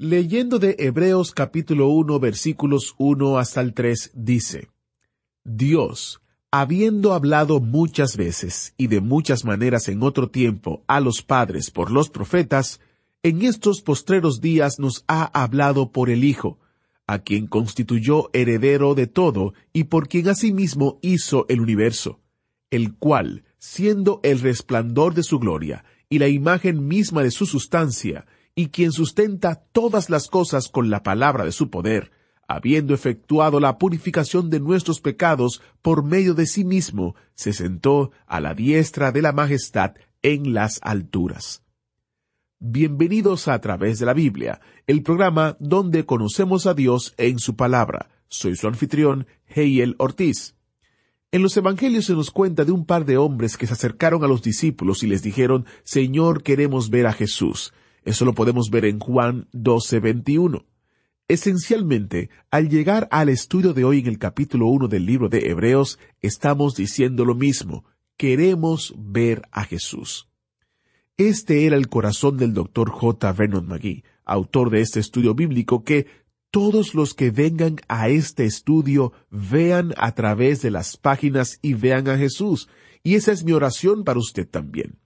Leyendo de Hebreos capítulo 1 versículos 1 hasta el 3 dice, Dios, habiendo hablado muchas veces y de muchas maneras en otro tiempo a los padres por los profetas, en estos postreros días nos ha hablado por el Hijo, a quien constituyó heredero de todo y por quien asimismo hizo el universo, el cual, siendo el resplandor de su gloria y la imagen misma de su sustancia, y quien sustenta todas las cosas con la palabra de su poder, habiendo efectuado la purificación de nuestros pecados por medio de sí mismo, se sentó a la diestra de la majestad en las alturas. Bienvenidos a, través de la Biblia, el programa donde conocemos a Dios en su palabra. Soy su anfitrión, Heiel Ortiz. En los Evangelios se nos cuenta de un par de hombres que se acercaron a los discípulos y les dijeron, Señor, queremos ver a Jesús. Eso lo podemos ver en Juan 12:21. Esencialmente, al llegar al estudio de hoy en el capítulo 1 del libro de Hebreos, estamos diciendo lo mismo, queremos ver a Jesús. Este era el corazón del doctor J. Vernon McGee, autor de este estudio bíblico, que todos los que vengan a este estudio vean a través de las páginas y vean a Jesús. Y esa es mi oración para usted también.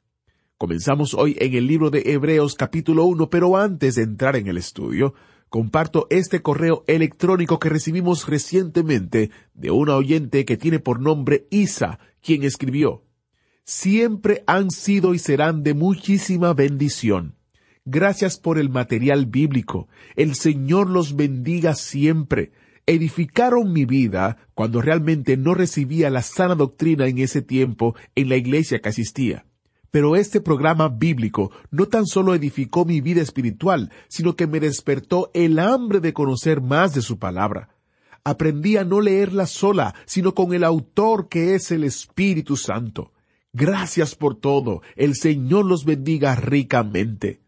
Comenzamos hoy en el libro de Hebreos capítulo 1, pero antes de entrar en el estudio, comparto este correo electrónico que recibimos recientemente de una oyente que tiene por nombre Isa, quien escribió, Siempre han sido y serán de muchísima bendición. Gracias por el material bíblico. El Señor los bendiga siempre. Edificaron mi vida cuando realmente no recibía la sana doctrina en ese tiempo en la iglesia que asistía. Pero este programa bíblico no tan solo edificó mi vida espiritual, sino que me despertó el hambre de conocer más de su palabra. Aprendí a no leerla sola, sino con el autor que es el Espíritu Santo. Gracias por todo. El Señor los bendiga ricamente.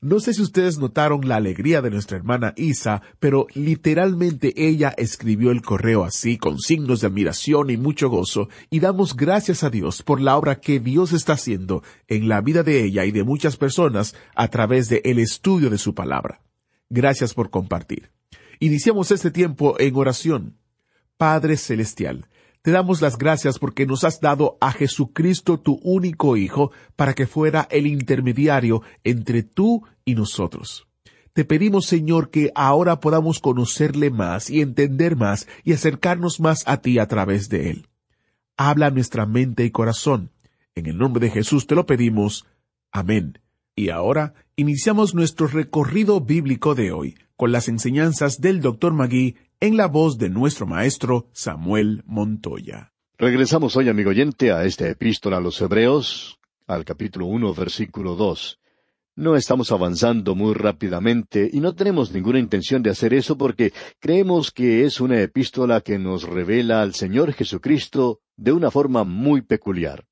No sé si ustedes notaron la alegría de nuestra hermana Isa, pero literalmente ella escribió el correo así, con signos de admiración y mucho gozo, y damos gracias a Dios por la obra que Dios está haciendo en la vida de ella y de muchas personas a través de el estudio de su palabra. Gracias por compartir. Iniciamos este tiempo en oración. Padre Celestial, te damos las gracias porque nos has dado a Jesucristo tu único Hijo para que fuera el intermediario entre tú y nosotros. Te pedimos, Señor, que ahora podamos conocerle más y entender más y acercarnos más a ti a través de él. Habla nuestra mente y corazón. En el nombre de Jesús te lo pedimos. Amén. Y ahora iniciamos nuestro recorrido bíblico de hoy con las enseñanzas del Dr. Magui en la voz de nuestro maestro Samuel Montoya. Regresamos hoy, amigo oyente, a esta epístola a los Hebreos, al capítulo uno, versículo dos. No estamos avanzando muy rápidamente y no tenemos ninguna intención de hacer eso porque creemos que es una epístola que nos revela al Señor Jesucristo de una forma muy peculiar.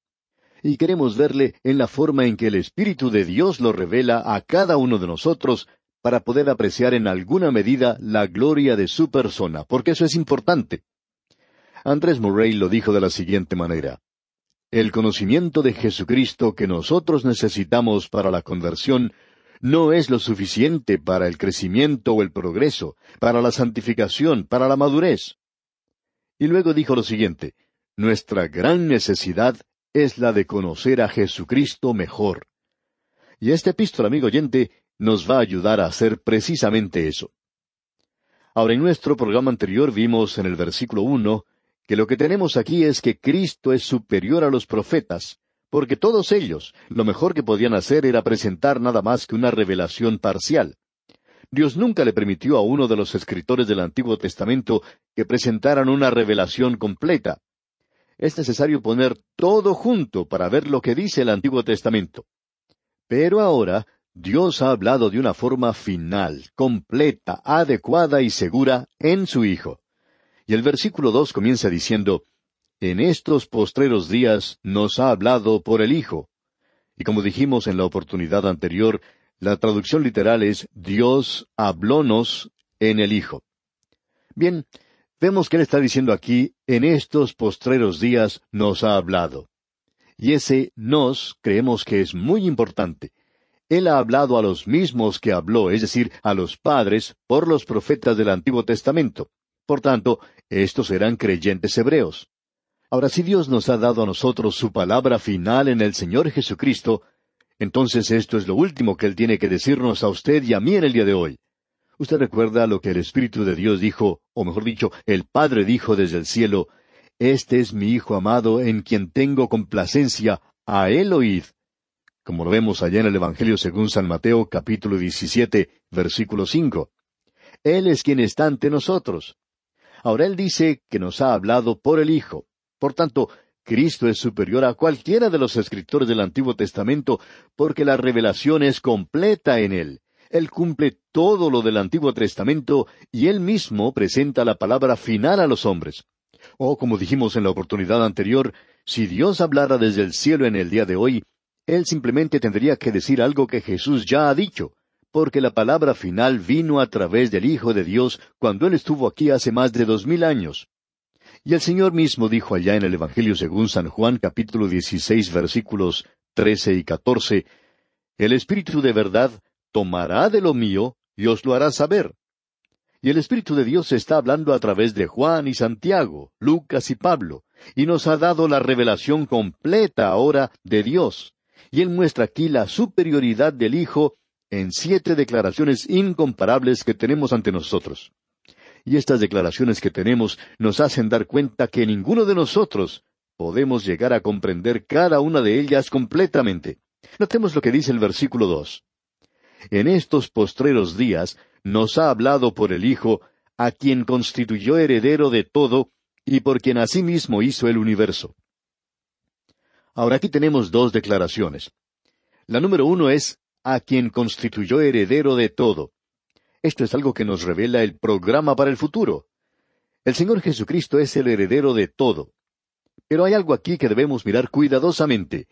Y queremos verle en la forma en que el Espíritu de Dios lo revela a cada uno de nosotros para poder apreciar en alguna medida la gloria de su persona, porque eso es importante. Andrés Murray lo dijo de la siguiente manera. El conocimiento de Jesucristo que nosotros necesitamos para la conversión no es lo suficiente para el crecimiento o el progreso, para la santificación, para la madurez. Y luego dijo lo siguiente, nuestra gran necesidad es la de conocer a Jesucristo mejor. Y este epístola, amigo oyente, nos va a ayudar a hacer precisamente eso. Ahora, en nuestro programa anterior vimos en el versículo uno que lo que tenemos aquí es que Cristo es superior a los profetas, porque todos ellos lo mejor que podían hacer era presentar nada más que una revelación parcial. Dios nunca le permitió a uno de los escritores del Antiguo Testamento que presentaran una revelación completa. Es necesario poner todo junto para ver lo que dice el Antiguo Testamento. Pero ahora Dios ha hablado de una forma final, completa, adecuada y segura en su Hijo. Y el versículo dos comienza diciendo, En estos postreros días nos ha hablado por el Hijo. Y como dijimos en la oportunidad anterior, la traducción literal es Dios hablónos en el Hijo. Bien, vemos que Él está diciendo aquí, en estos postreros días nos ha hablado. Y ese nos creemos que es muy importante. Él ha hablado a los mismos que habló, es decir, a los padres, por los profetas del Antiguo Testamento. Por tanto, estos eran creyentes hebreos. Ahora, si Dios nos ha dado a nosotros su palabra final en el Señor Jesucristo, entonces esto es lo último que Él tiene que decirnos a usted y a mí en el día de hoy. Usted recuerda lo que el Espíritu de Dios dijo, o mejor dicho, el Padre dijo desde el cielo, Este es mi Hijo amado en quien tengo complacencia, a Él oíd. Como lo vemos allá en el Evangelio según San Mateo capítulo 17, versículo 5. Él es quien está ante nosotros. Ahora Él dice que nos ha hablado por el Hijo. Por tanto, Cristo es superior a cualquiera de los escritores del Antiguo Testamento porque la revelación es completa en Él. Él cumple todo lo del Antiguo Testamento y Él mismo presenta la palabra final a los hombres. O como dijimos en la oportunidad anterior, si Dios hablara desde el cielo en el día de hoy, Él simplemente tendría que decir algo que Jesús ya ha dicho, porque la palabra final vino a través del Hijo de Dios cuando Él estuvo aquí hace más de dos mil años. Y el Señor mismo dijo allá en el Evangelio según San Juan capítulo 16 versículos 13 y 14, El Espíritu de verdad tomará de lo mío y os lo hará saber. Y el Espíritu de Dios está hablando a través de Juan y Santiago, Lucas y Pablo, y nos ha dado la revelación completa ahora de Dios. Y Él muestra aquí la superioridad del Hijo en siete declaraciones incomparables que tenemos ante nosotros. Y estas declaraciones que tenemos nos hacen dar cuenta que ninguno de nosotros podemos llegar a comprender cada una de ellas completamente. Notemos lo que dice el versículo dos. En estos postreros días nos ha hablado por el Hijo, a quien constituyó heredero de todo, y por quien asimismo hizo el universo. Ahora aquí tenemos dos declaraciones. La número uno es a quien constituyó heredero de todo. Esto es algo que nos revela el programa para el futuro. El Señor Jesucristo es el heredero de todo. Pero hay algo aquí que debemos mirar cuidadosamente.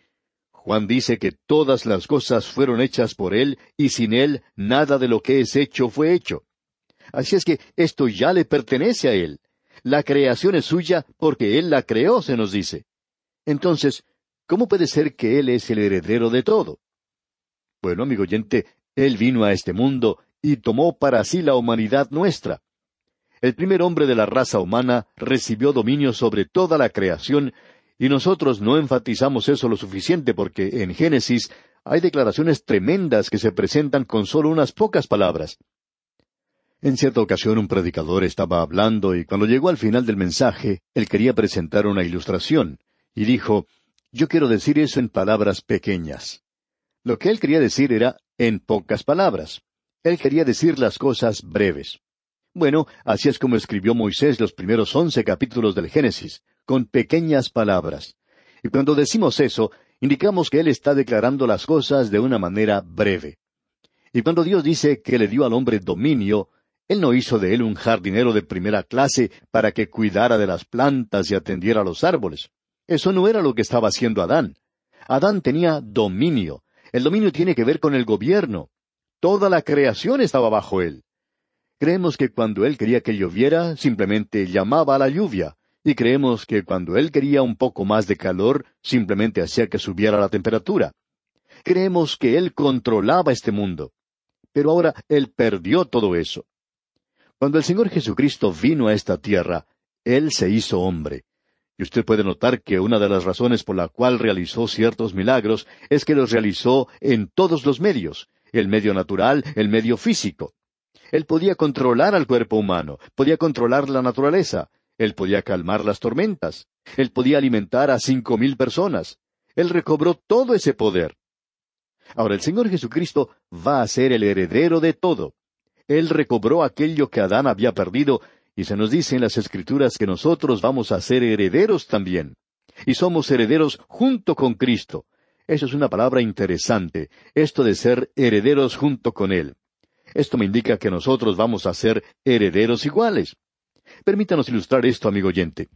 Juan dice que todas las cosas fueron hechas por Él y sin Él nada de lo que es hecho fue hecho. Así es que esto ya le pertenece a Él. La creación es suya porque Él la creó, se nos dice. Entonces, ¿cómo puede ser que Él es el heredero de todo? Bueno, amigo oyente, Él vino a este mundo y tomó para sí la humanidad nuestra. El primer hombre de la raza humana recibió dominio sobre toda la creación, y nosotros no enfatizamos eso lo suficiente porque en Génesis hay declaraciones tremendas que se presentan con solo unas pocas palabras. En cierta ocasión un predicador estaba hablando y cuando llegó al final del mensaje, él quería presentar una ilustración, y dijo, Yo quiero decir eso en palabras pequeñas. Lo que él quería decir era en pocas palabras. Él quería decir las cosas breves. Bueno, así es como escribió Moisés los primeros once capítulos del Génesis, con pequeñas palabras. Y cuando decimos eso, indicamos que Él está declarando las cosas de una manera breve. Y cuando Dios dice que le dio al hombre dominio, Él no hizo de él un jardinero de primera clase para que cuidara de las plantas y atendiera a los árboles. Eso no era lo que estaba haciendo Adán. Adán tenía dominio. El dominio tiene que ver con el gobierno. Toda la creación estaba bajo él. Creemos que cuando él quería que lloviera, simplemente llamaba a la lluvia, y creemos que cuando él quería un poco más de calor, simplemente hacía que subiera la temperatura. Creemos que él controlaba este mundo. Pero ahora él perdió todo eso. Cuando el Señor Jesucristo vino a esta tierra, él se hizo hombre. Y usted puede notar que una de las razones por la cual realizó ciertos milagros es que los realizó en todos los medios, el medio natural, el medio físico. Él podía controlar al cuerpo humano, podía controlar la naturaleza, él podía calmar las tormentas, él podía alimentar a cinco mil personas. Él recobró todo ese poder. Ahora el Señor Jesucristo va a ser el heredero de todo. Él recobró aquello que Adán había perdido, y se nos dice en las Escrituras que nosotros vamos a ser herederos también. Y somos herederos junto con Cristo. Eso es una palabra interesante, esto de ser herederos junto con Él. Esto me indica que nosotros vamos a ser herederos iguales. Permítanos ilustrar esto, amigo oyente.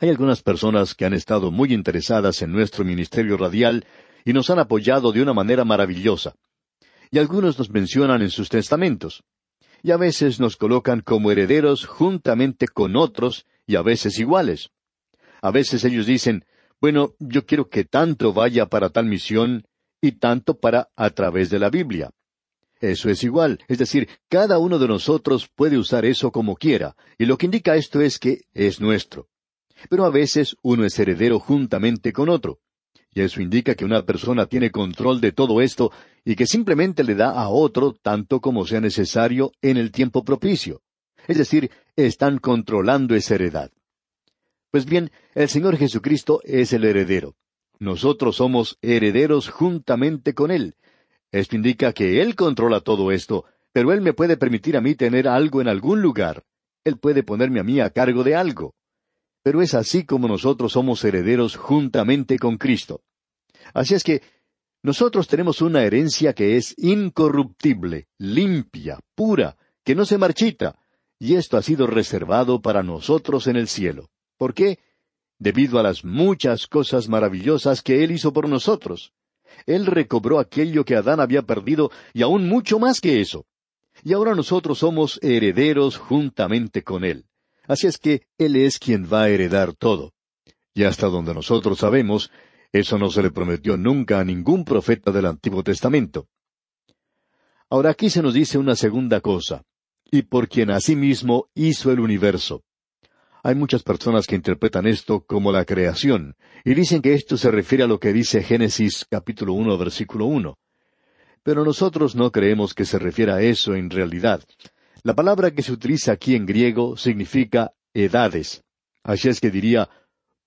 Hay algunas personas que han estado muy interesadas en nuestro ministerio radial y nos han apoyado de una manera maravillosa. Y algunos nos mencionan en sus testamentos. Y a veces nos colocan como herederos juntamente con otros y a veces iguales. A veces ellos dicen, bueno, yo quiero que tanto vaya para tal misión y tanto para a través de la Biblia. Eso es igual, es decir, cada uno de nosotros puede usar eso como quiera, y lo que indica esto es que es nuestro. Pero a veces uno es heredero juntamente con otro. Y eso indica que una persona tiene control de todo esto y que simplemente le da a otro tanto como sea necesario en el tiempo propicio. Es decir, están controlando esa heredad. Pues bien, el Señor Jesucristo es el heredero. Nosotros somos herederos juntamente con Él. Esto indica que Él controla todo esto, pero Él me puede permitir a mí tener algo en algún lugar. Él puede ponerme a mí a cargo de algo pero es así como nosotros somos herederos juntamente con Cristo. Así es que nosotros tenemos una herencia que es incorruptible, limpia, pura, que no se marchita, y esto ha sido reservado para nosotros en el cielo. ¿Por qué? Debido a las muchas cosas maravillosas que Él hizo por nosotros. Él recobró aquello que Adán había perdido y aún mucho más que eso. Y ahora nosotros somos herederos juntamente con Él. Así es que Él es quien va a heredar todo. Y hasta donde nosotros sabemos, eso no se le prometió nunca a ningún profeta del Antiguo Testamento. Ahora aquí se nos dice una segunda cosa, y por quien asimismo hizo el universo. Hay muchas personas que interpretan esto como la creación, y dicen que esto se refiere a lo que dice Génesis capítulo uno versículo uno. Pero nosotros no creemos que se refiera a eso en realidad, la palabra que se utiliza aquí en griego significa edades. Así es que diría,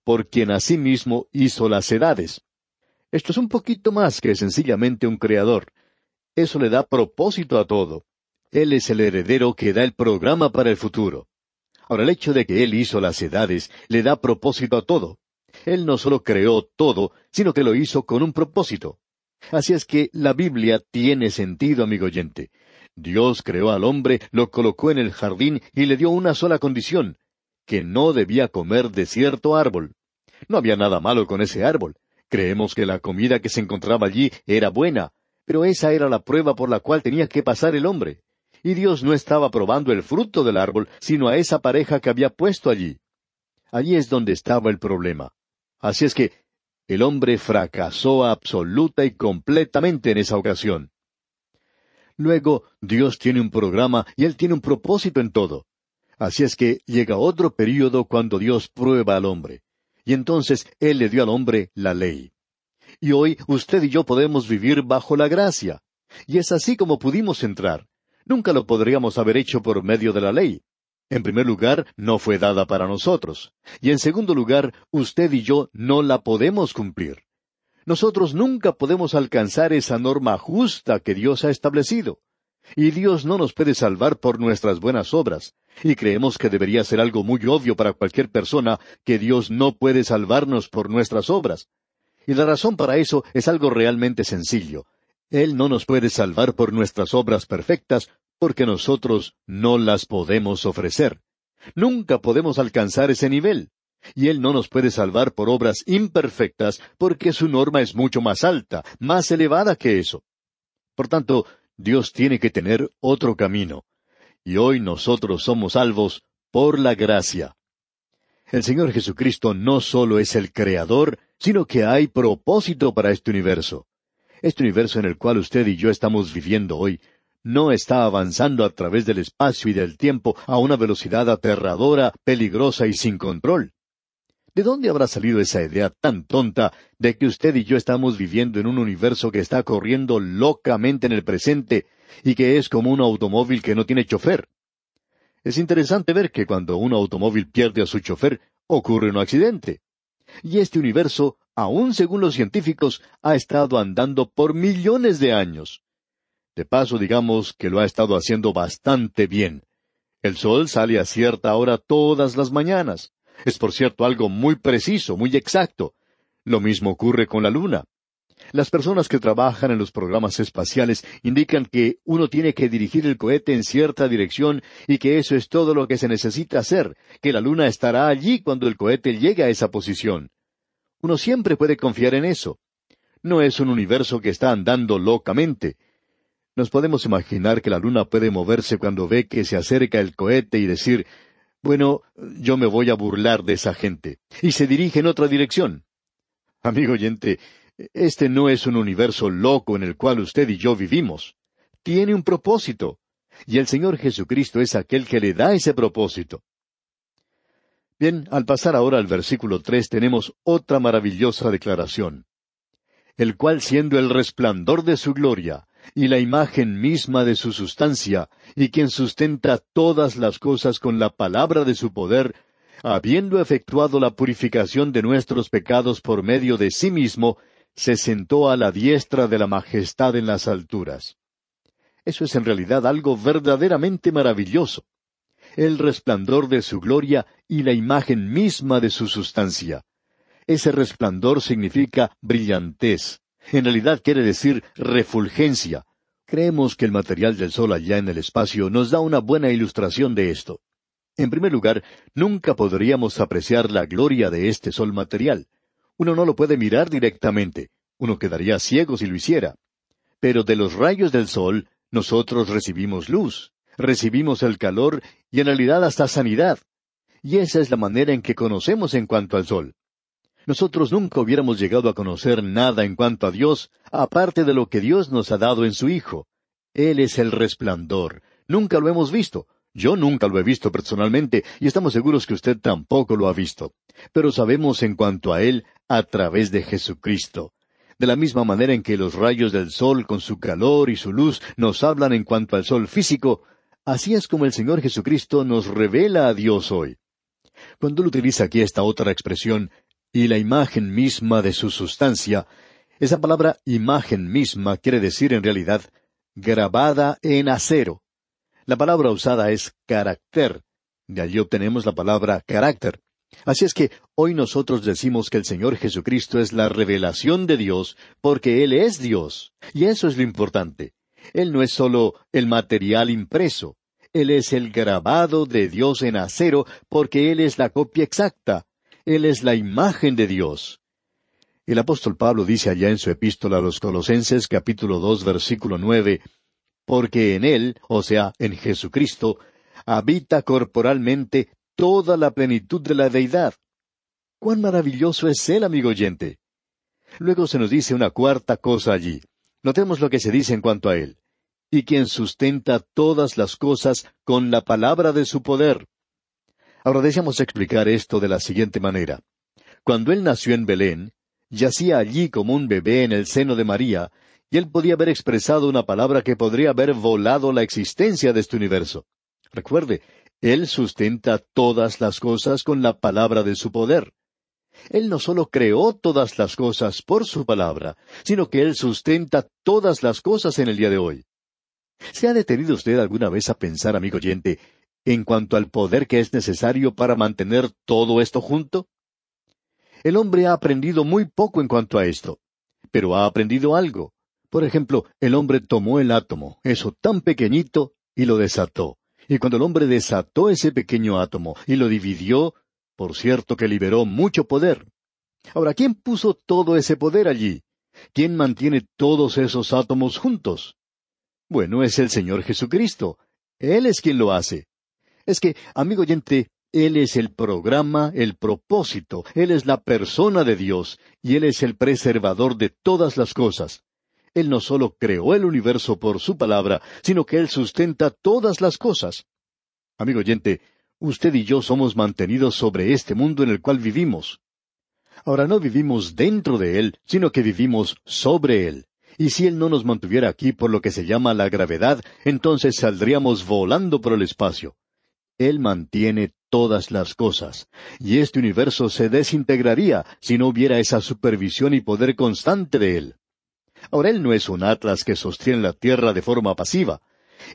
por quien asimismo hizo las edades. Esto es un poquito más que sencillamente un creador. Eso le da propósito a todo. Él es el heredero que da el programa para el futuro. Ahora, el hecho de que Él hizo las edades le da propósito a todo. Él no solo creó todo, sino que lo hizo con un propósito. Así es que la Biblia tiene sentido, amigo oyente. Dios creó al hombre, lo colocó en el jardín y le dio una sola condición, que no debía comer de cierto árbol. No había nada malo con ese árbol. Creemos que la comida que se encontraba allí era buena, pero esa era la prueba por la cual tenía que pasar el hombre. Y Dios no estaba probando el fruto del árbol, sino a esa pareja que había puesto allí. Allí es donde estaba el problema. Así es que el hombre fracasó absoluta y completamente en esa ocasión. Luego, Dios tiene un programa y Él tiene un propósito en todo. Así es que llega otro período cuando Dios prueba al hombre. Y entonces Él le dio al hombre la ley. Y hoy usted y yo podemos vivir bajo la gracia. Y es así como pudimos entrar. Nunca lo podríamos haber hecho por medio de la ley. En primer lugar, no fue dada para nosotros. Y en segundo lugar, usted y yo no la podemos cumplir. Nosotros nunca podemos alcanzar esa norma justa que Dios ha establecido. Y Dios no nos puede salvar por nuestras buenas obras. Y creemos que debería ser algo muy obvio para cualquier persona que Dios no puede salvarnos por nuestras obras. Y la razón para eso es algo realmente sencillo. Él no nos puede salvar por nuestras obras perfectas porque nosotros no las podemos ofrecer. Nunca podemos alcanzar ese nivel y Él no nos puede salvar por obras imperfectas porque su norma es mucho más alta, más elevada que eso. Por tanto, Dios tiene que tener otro camino. Y hoy nosotros somos salvos por la gracia. El Señor Jesucristo no solo es el Creador, sino que hay propósito para este universo. Este universo en el cual usted y yo estamos viviendo hoy no está avanzando a través del espacio y del tiempo a una velocidad aterradora, peligrosa y sin control. ¿De dónde habrá salido esa idea tan tonta de que usted y yo estamos viviendo en un universo que está corriendo locamente en el presente y que es como un automóvil que no tiene chofer? Es interesante ver que cuando un automóvil pierde a su chofer, ocurre un accidente. Y este universo, aun según los científicos, ha estado andando por millones de años. De paso, digamos que lo ha estado haciendo bastante bien. El sol sale a cierta hora todas las mañanas. Es por cierto algo muy preciso, muy exacto. Lo mismo ocurre con la luna. Las personas que trabajan en los programas espaciales indican que uno tiene que dirigir el cohete en cierta dirección y que eso es todo lo que se necesita hacer, que la luna estará allí cuando el cohete llegue a esa posición. Uno siempre puede confiar en eso. No es un universo que está andando locamente. Nos podemos imaginar que la luna puede moverse cuando ve que se acerca el cohete y decir, bueno, yo me voy a burlar de esa gente, y se dirige en otra dirección. Amigo oyente, este no es un universo loco en el cual usted y yo vivimos. Tiene un propósito. Y el Señor Jesucristo es aquel que le da ese propósito. Bien, al pasar ahora al versículo tres tenemos otra maravillosa declaración. El cual siendo el resplandor de su gloria, y la imagen misma de su sustancia, y quien sustenta todas las cosas con la palabra de su poder, habiendo efectuado la purificación de nuestros pecados por medio de sí mismo, se sentó a la diestra de la majestad en las alturas. Eso es en realidad algo verdaderamente maravilloso. El resplandor de su gloria y la imagen misma de su sustancia. Ese resplandor significa brillantez. En realidad quiere decir refulgencia. Creemos que el material del Sol allá en el espacio nos da una buena ilustración de esto. En primer lugar, nunca podríamos apreciar la gloria de este Sol material. Uno no lo puede mirar directamente. Uno quedaría ciego si lo hiciera. Pero de los rayos del Sol, nosotros recibimos luz, recibimos el calor y en realidad hasta sanidad. Y esa es la manera en que conocemos en cuanto al Sol. Nosotros nunca hubiéramos llegado a conocer nada en cuanto a Dios, aparte de lo que Dios nos ha dado en su Hijo. Él es el resplandor. Nunca lo hemos visto. Yo nunca lo he visto personalmente, y estamos seguros que usted tampoco lo ha visto. Pero sabemos en cuanto a Él a través de Jesucristo. De la misma manera en que los rayos del sol con su calor y su luz nos hablan en cuanto al sol físico, así es como el Señor Jesucristo nos revela a Dios hoy. Cuando él utiliza aquí esta otra expresión, y la imagen misma de su sustancia, esa palabra imagen misma quiere decir en realidad grabada en acero. La palabra usada es carácter. De allí obtenemos la palabra carácter. Así es que hoy nosotros decimos que el Señor Jesucristo es la revelación de Dios porque Él es Dios. Y eso es lo importante. Él no es solo el material impreso. Él es el grabado de Dios en acero porque Él es la copia exacta. Él es la imagen de Dios. El apóstol Pablo dice allá en su epístola a los Colosenses capítulo dos versículo nueve, porque en Él, o sea, en Jesucristo, habita corporalmente toda la plenitud de la deidad. Cuán maravilloso es Él, amigo oyente. Luego se nos dice una cuarta cosa allí. Notemos lo que se dice en cuanto a Él. Y quien sustenta todas las cosas con la palabra de su poder. Ahora deseamos explicar esto de la siguiente manera. Cuando Él nació en Belén, yacía allí como un bebé en el seno de María, y Él podía haber expresado una palabra que podría haber volado la existencia de este universo. Recuerde, Él sustenta todas las cosas con la palabra de su poder. Él no solo creó todas las cosas por su palabra, sino que Él sustenta todas las cosas en el día de hoy. ¿Se ha detenido usted alguna vez a pensar, amigo oyente, en cuanto al poder que es necesario para mantener todo esto junto? El hombre ha aprendido muy poco en cuanto a esto, pero ha aprendido algo. Por ejemplo, el hombre tomó el átomo, eso tan pequeñito, y lo desató. Y cuando el hombre desató ese pequeño átomo y lo dividió, por cierto que liberó mucho poder. Ahora, ¿quién puso todo ese poder allí? ¿Quién mantiene todos esos átomos juntos? Bueno, es el Señor Jesucristo. Él es quien lo hace. Es que, amigo oyente, Él es el programa, el propósito, Él es la persona de Dios, y Él es el preservador de todas las cosas. Él no solo creó el universo por su palabra, sino que Él sustenta todas las cosas. Amigo oyente, usted y yo somos mantenidos sobre este mundo en el cual vivimos. Ahora no vivimos dentro de Él, sino que vivimos sobre Él. Y si Él no nos mantuviera aquí por lo que se llama la gravedad, entonces saldríamos volando por el espacio. Él mantiene todas las cosas, y este universo se desintegraría si no hubiera esa supervisión y poder constante de Él. Ahora Él no es un atlas que sostiene la tierra de forma pasiva.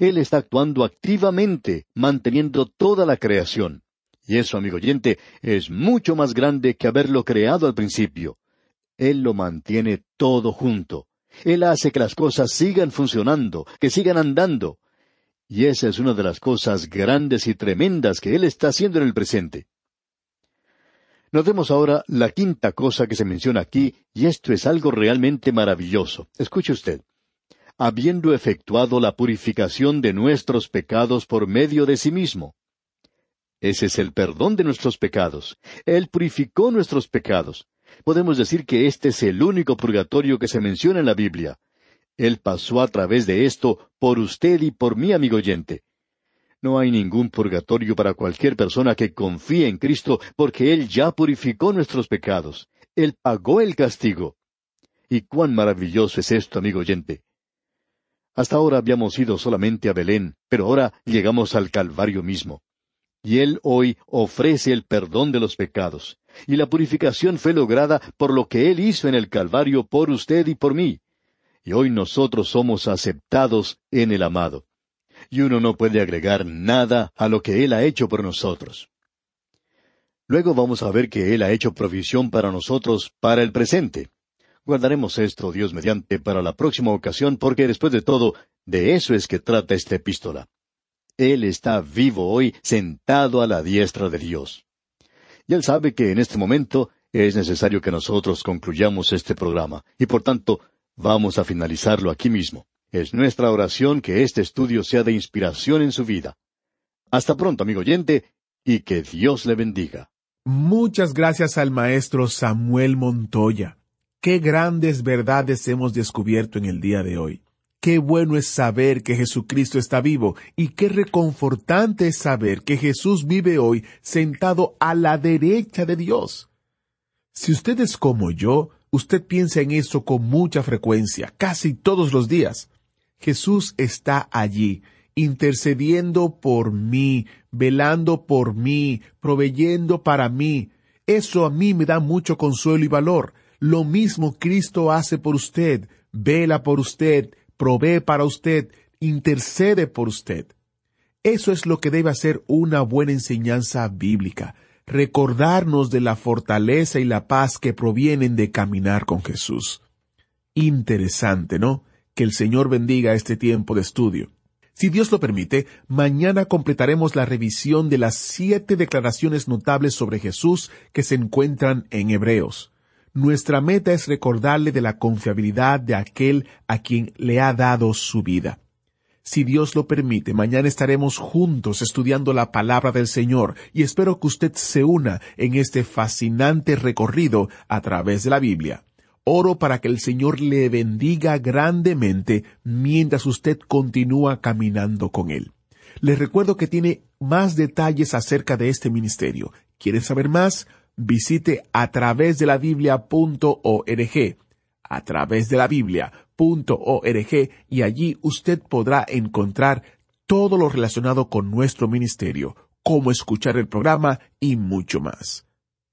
Él está actuando activamente, manteniendo toda la creación. Y eso, amigo oyente, es mucho más grande que haberlo creado al principio. Él lo mantiene todo junto. Él hace que las cosas sigan funcionando, que sigan andando. Y esa es una de las cosas grandes y tremendas que Él está haciendo en el presente. Notemos ahora la quinta cosa que se menciona aquí, y esto es algo realmente maravilloso. Escuche usted. Habiendo efectuado la purificación de nuestros pecados por medio de sí mismo. Ese es el perdón de nuestros pecados. Él purificó nuestros pecados. Podemos decir que este es el único purgatorio que se menciona en la Biblia. Él pasó a través de esto por usted y por mí, amigo oyente. No hay ningún purgatorio para cualquier persona que confíe en Cristo porque Él ya purificó nuestros pecados. Él pagó el castigo. Y cuán maravilloso es esto, amigo oyente. Hasta ahora habíamos ido solamente a Belén, pero ahora llegamos al Calvario mismo. Y Él hoy ofrece el perdón de los pecados. Y la purificación fue lograda por lo que Él hizo en el Calvario por usted y por mí. Y hoy nosotros somos aceptados en el amado y uno no puede agregar nada a lo que Él ha hecho por nosotros. Luego vamos a ver que Él ha hecho provisión para nosotros para el presente. Guardaremos esto, Dios mediante, para la próxima ocasión, porque después de todo, de eso es que trata esta epístola. Él está vivo hoy, sentado a la diestra de Dios. Y Él sabe que en este momento es necesario que nosotros concluyamos este programa, y por tanto, vamos a finalizarlo aquí mismo. Es nuestra oración que este estudio sea de inspiración en su vida. Hasta pronto, amigo oyente, y que Dios le bendiga. Muchas gracias al maestro Samuel Montoya. Qué grandes verdades hemos descubierto en el día de hoy. Qué bueno es saber que Jesucristo está vivo y qué reconfortante es saber que Jesús vive hoy sentado a la derecha de Dios. Si usted es como yo, usted piensa en eso con mucha frecuencia, casi todos los días. Jesús está allí, intercediendo por mí, velando por mí, proveyendo para mí. Eso a mí me da mucho consuelo y valor. Lo mismo Cristo hace por usted, vela por usted, provee para usted, intercede por usted. Eso es lo que debe hacer una buena enseñanza bíblica, recordarnos de la fortaleza y la paz que provienen de caminar con Jesús. Interesante, ¿no? Que el Señor bendiga este tiempo de estudio. Si Dios lo permite, mañana completaremos la revisión de las siete declaraciones notables sobre Jesús que se encuentran en Hebreos. Nuestra meta es recordarle de la confiabilidad de aquel a quien le ha dado su vida. Si Dios lo permite, mañana estaremos juntos estudiando la palabra del Señor y espero que usted se una en este fascinante recorrido a través de la Biblia. Oro para que el Señor le bendiga grandemente mientras usted continúa caminando con Él. Les recuerdo que tiene más detalles acerca de este ministerio. ¿Quiere saber más? Visite a través de la Biblia.org, a través de la Biblia.org y allí usted podrá encontrar todo lo relacionado con nuestro ministerio, cómo escuchar el programa y mucho más.